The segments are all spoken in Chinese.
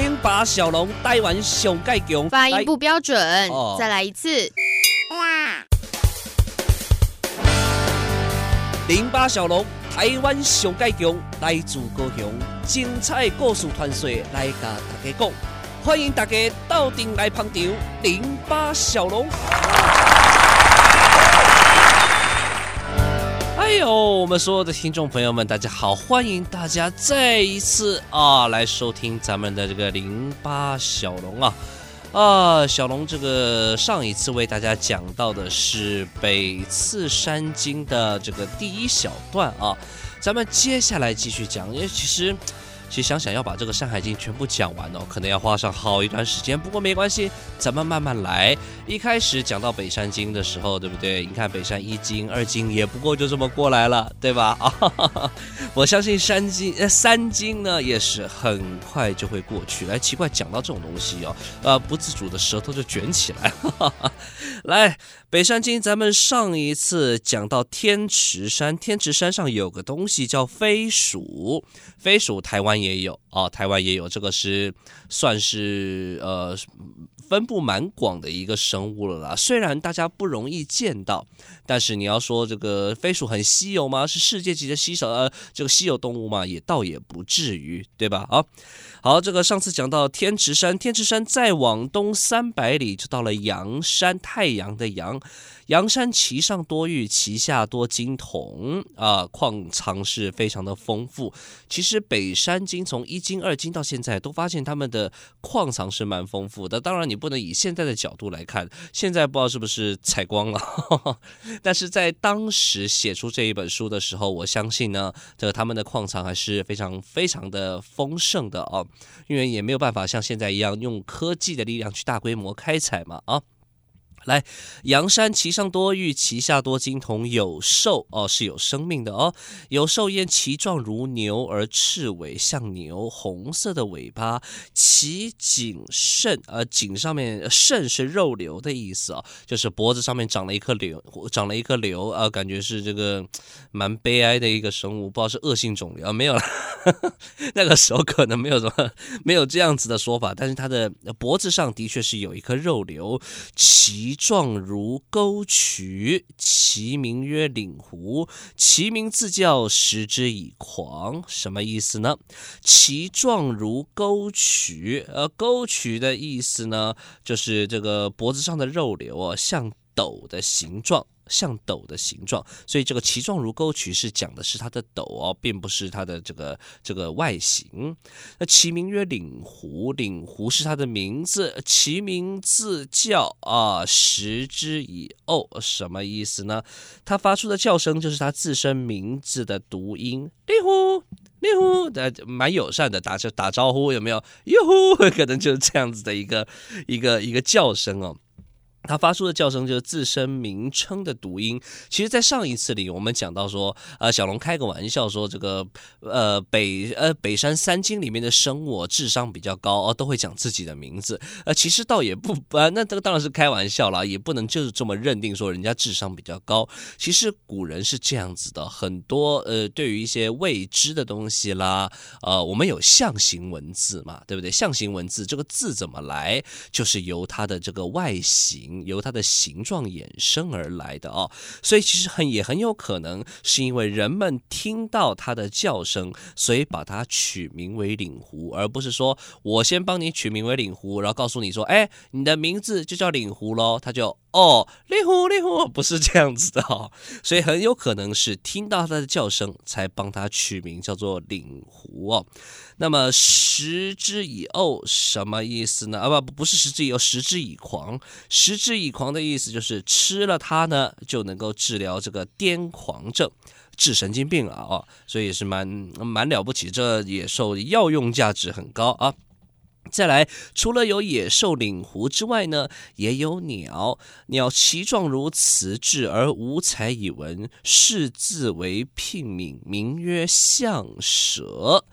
零八小龙台湾上盖强，发音不标准，哦、再来一次。哇零八小龙台湾上盖强，来自高雄，精彩故事传说来甲大家讲，欢迎大家到店来捧场。零八小龙。哎呦，我们所有的听众朋友们，大家好！欢迎大家再一次啊来收听咱们的这个零八小龙啊啊，小龙这个上一次为大家讲到的是《北次山经》的这个第一小段啊，咱们接下来继续讲，因为其实。其实想想要把这个《山海经》全部讲完哦，可能要花上好一段时间。不过没关系，咱们慢慢来。一开始讲到《北山经》的时候，对不对？你看《北山一经》、二经，也不过就这么过来了，对吧？啊，我相信《山经》呃，《三经》呢也是很快就会过去。来，奇怪，讲到这种东西哦，呃，不自主的舌头就卷起来。来，《北山经》，咱们上一次讲到天池山，天池山上有个东西叫飞鼠，飞鼠台湾也有啊，台湾也有，这个是算是呃分布蛮广的一个生物了啦。虽然大家不容易见到，但是你要说这个飞鼠很稀有吗？是世界级的稀少呃这个稀有动物嘛，也倒也不至于，对吧？好，好，这个上次讲到天池山，天池山再往东三百里就到了阳山，太阳的阳。阳山其上多玉，其下多金铜啊，矿藏是非常的丰富。其实北山经从一金二金到现在，都发现他们的矿藏是蛮丰富的。当然，你不能以现在的角度来看，现在不知道是不是采光了。但是在当时写出这一本书的时候，我相信呢，这个他们的矿藏还是非常非常的丰盛的哦，因为也没有办法像现在一样用科技的力量去大规模开采嘛啊。来，阳山其上多玉，其下多金铜。有兽哦，是有生命的哦。有兽焉，其状如牛，而赤尾像牛，红色的尾巴。其颈肾，呃，颈上面肾是肉瘤的意思哦，就是脖子上面长了一颗瘤，长了一颗瘤啊，感觉是这个蛮悲哀的一个生物，不知道是恶性肿瘤啊，没有了。那个时候可能没有什么，没有这样子的说法，但是他的脖子上的确是有一颗肉瘤，其。状如沟渠，其名曰领狐。其名自叫，食之以狂。什么意思呢？其状如沟渠，呃，沟渠的意思呢，就是这个脖子上的肉瘤啊，像斗的形状。像斗的形状，所以这个其状如沟渠是讲的是它的斗哦，并不是它的这个这个外形。那其名曰领狐，领狐是它的名字，其名字叫啊，食之以呕，什么意思呢？它发出的叫声就是它自身名字的读音，领狐，领狐，呃，蛮友善的，打着打招呼有没有？哟呼，可能就是这样子的一个一个一个叫声哦。它发出的叫声就是自身名称的读音。其实，在上一次里，我们讲到说，呃，小龙开个玩笑说，这个呃北呃北山三经里面的生物智商比较高哦，都会讲自己的名字。呃，其实倒也不啊，那这个当然是开玩笑啦，也不能就是这么认定说人家智商比较高。其实古人是这样子的，很多呃，对于一些未知的东西啦，呃，我们有象形文字嘛，对不对？象形文字这个字怎么来，就是由它的这个外形。由它的形状衍生而来的哦，所以其实很也很有可能是因为人们听到它的叫声，所以把它取名为领狐，而不是说我先帮你取名为领狐，然后告诉你说，哎，你的名字就叫领狐喽，它就。哦，令狐，令狐不是这样子的哦，所以很有可能是听到它的叫声才帮它取名叫做领狐哦。那么食之以呕什么意思呢？啊不，不是食之以呕，食之以狂。食之以狂的意思就是吃了它呢就能够治疗这个癫狂症，治神经病啊哦，所以是蛮蛮了不起，这野兽药用价值很高啊。再来，除了有野兽领狐之外呢，也有鸟。鸟其状如辞痣，而无彩以文，视字为聘名，名曰象蛇。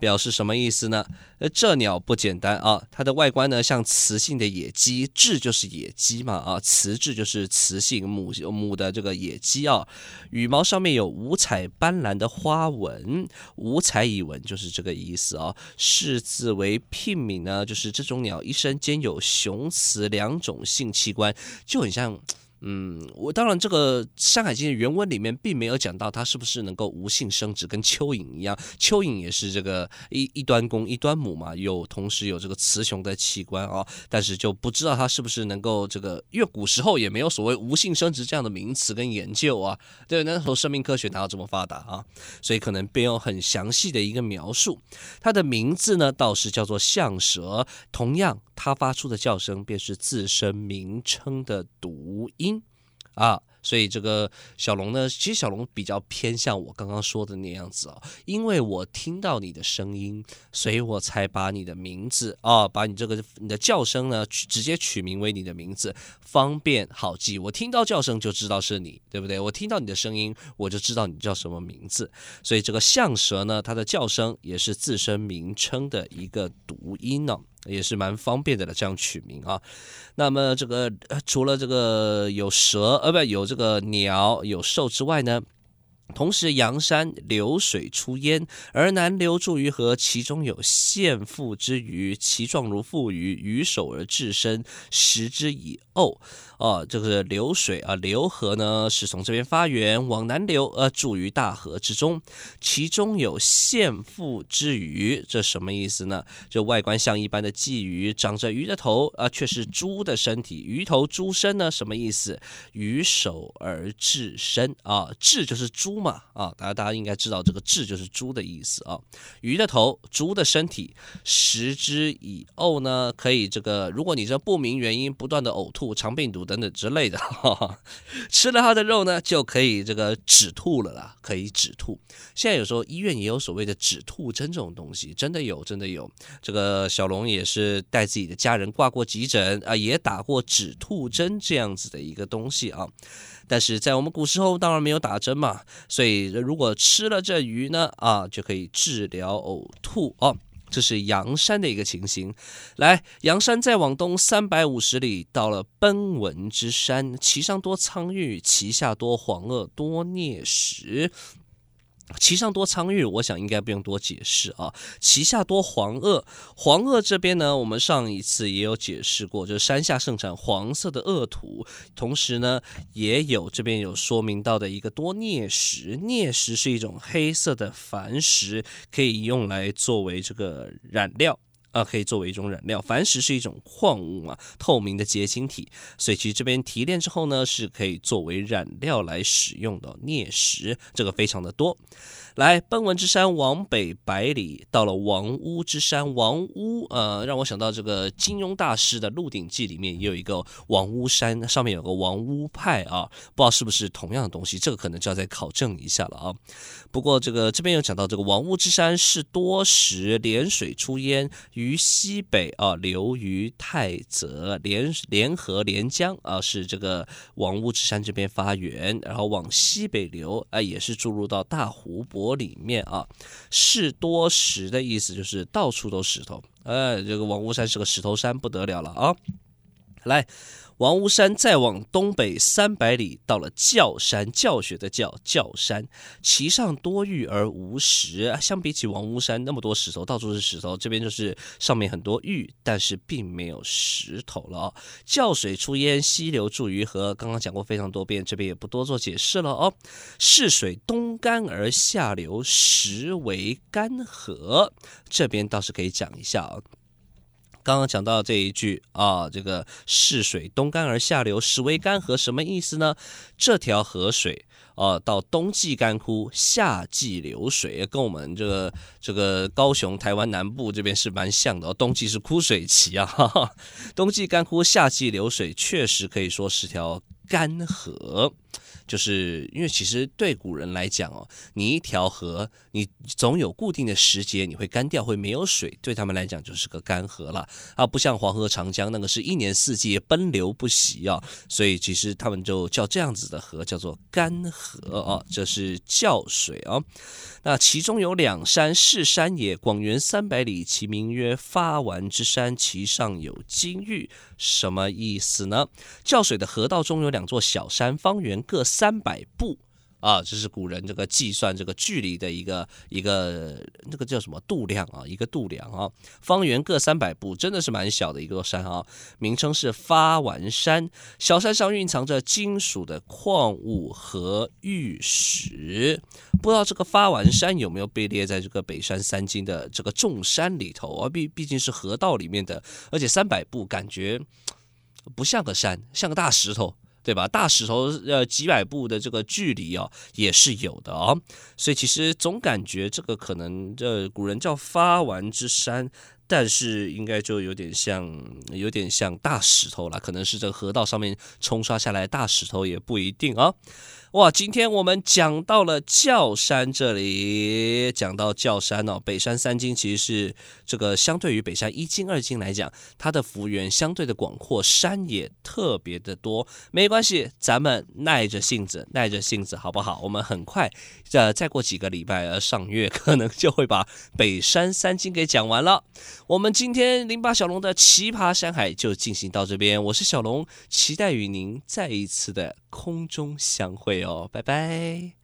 表示什么意思呢？呃，这鸟不简单啊，它的外观呢像雌性的野鸡，雉就是野鸡嘛啊，雌雉就是雌性母母的这个野鸡啊，羽毛上面有五彩斑斓的花纹，五彩以文就是这个意思啊。视字为聘名。呢，就是这种鸟一生兼有雄雌两种性器官，就很像。嗯，我当然这个《山海经》的原文里面并没有讲到它是不是能够无性生殖，跟蚯蚓一样，蚯蚓也是这个一一端公一端母嘛，有同时有这个雌雄的器官啊，但是就不知道它是不是能够这个，因为古时候也没有所谓无性生殖这样的名词跟研究啊，对，那时候生命科学哪有这么发达啊？所以可能没有很详细的一个描述。它的名字呢倒是叫做象蛇，同样它发出的叫声便是自身名称的读音。啊，所以这个小龙呢，其实小龙比较偏向我刚刚说的那样子啊，因为我听到你的声音，所以我才把你的名字啊，把你这个你的叫声呢，直接取名为你的名字，方便好记。我听到叫声就知道是你，对不对？我听到你的声音，我就知道你叫什么名字。所以这个象蛇呢，它的叫声也是自身名称的一个读音呢。也是蛮方便的了，这样取名啊。那么这个除了这个有蛇，呃，不，有这个鸟、有兽之外呢，同时阳山流水出焉，而南流注于河，其中有赡复之鱼，其状如腹鱼，鱼首而至身，食之以呕。哦，这个流水啊，流河呢是从这边发源，往南流，呃，注于大河之中。其中有赡复之鱼，这什么意思呢？就外观像一般的鲫鱼，长着鱼的头，啊、却是猪的身体。鱼头猪身呢，什么意思？鱼首而至身啊，至就是猪嘛啊，大家大家应该知道这个至就是猪的意思啊。鱼的头，猪的身体，食之以呕呢，可以这个，如果你这不明原因不断的呕吐，肠病毒。等等之类的，哈哈，吃了它的肉呢，就可以这个止吐了啦，可以止吐。现在有时候医院也有所谓的止吐针这种东西，真的有，真的有。这个小龙也是带自己的家人挂过急诊啊，也打过止吐针这样子的一个东西啊。但是在我们古时候当然没有打针嘛，所以如果吃了这鱼呢，啊，就可以治疗呕吐哦。这是阳山的一个情形，来，阳山再往东三百五十里，到了奔文之山，其上多苍玉，其下多黄鳄，多啮石。其上多苍玉，我想应该不用多解释啊。其下多黄鳄，黄鳄这边呢，我们上一次也有解释过，就是山下盛产黄色的恶土，同时呢，也有这边有说明到的一个多孽石，孽石是一种黑色的矾石，可以用来作为这个染料。啊，可以作为一种染料。矾石是一种矿物嘛，透明的结晶体，所以其实这边提炼之后呢，是可以作为染料来使用的。镍石这个非常的多。来，奔文之山往北百里，到了王屋之山。王屋，呃，让我想到这个金庸大师的《鹿鼎记》里面也有一个王屋山，上面有个王屋派啊，不知道是不是同样的东西，这个可能就要再考证一下了啊。不过这个这边有讲到这个王屋之山是多石连水出焉，于西北啊流于太泽，联联合连江啊，是这个王屋之山这边发源，然后往西北流啊，也是注入到大湖泊。里面啊，是多石的意思，就是到处都石头。哎，这个王屋山是个石头山，不得了了啊！来。王屋山再往东北三百里，到了教山，教学的教，教山，其上多玉而无石。相比起王屋山那么多石头，到处是石头，这边就是上面很多玉，但是并没有石头了哦。教水出焉，溪流注于河。刚刚讲过非常多遍，这边也不多做解释了哦。是水东干而下流，实为干涸。这边倒是可以讲一下啊。刚刚讲到这一句啊，这个是水东干而下流，实为干涸，什么意思呢？这条河水啊，到冬季干枯，夏季流水，跟我们这个这个高雄台湾南部这边是蛮像的哦。冬季是枯水期啊，哈 哈，冬季干枯，夏季流水，确实可以说是条干河。就是因为其实对古人来讲哦，你一条河，你总有固定的时节你会干掉，会没有水，对他们来讲就是个干河了啊，不像黄河、长江那个是一年四季奔流不息啊，所以其实他们就叫这样子的河叫做干河啊，这是叫水啊。那其中有两山，是山也，广元三百里，其名曰发完之山，其上有金玉，什么意思呢？叫水的河道中有两座小山，方圆各四三百步。啊，这是古人这个计算这个距离的一个一个那个叫什么度量啊，一个度量啊，方圆各三百步，真的是蛮小的一座山啊。名称是发完山，小山上蕴藏着金属的矿物和玉石。不知道这个发完山有没有被列在这个北山三经的这个众山里头啊？毕毕竟是河道里面的，而且三百步感觉不像个山，像个大石头。对吧？大石头呃几百步的这个距离哦，也是有的哦。所以其实总感觉这个可能这古人叫发完之山，但是应该就有点像有点像大石头了，可能是这河道上面冲刷下来大石头也不一定啊、哇，今天我们讲到了轿山这里，讲到轿山哦，北山三经其实是这个相对于北山一经二经来讲，它的幅员相对的广阔，山也特别的多。没关系，咱们耐着性子，耐着性子，好不好？我们很快，呃，再过几个礼拜，呃，上月 可能就会把北山三经给讲完了。我们今天零八小龙的奇葩山海就进行到这边，我是小龙，期待与您再一次的空中相会。哦，拜拜。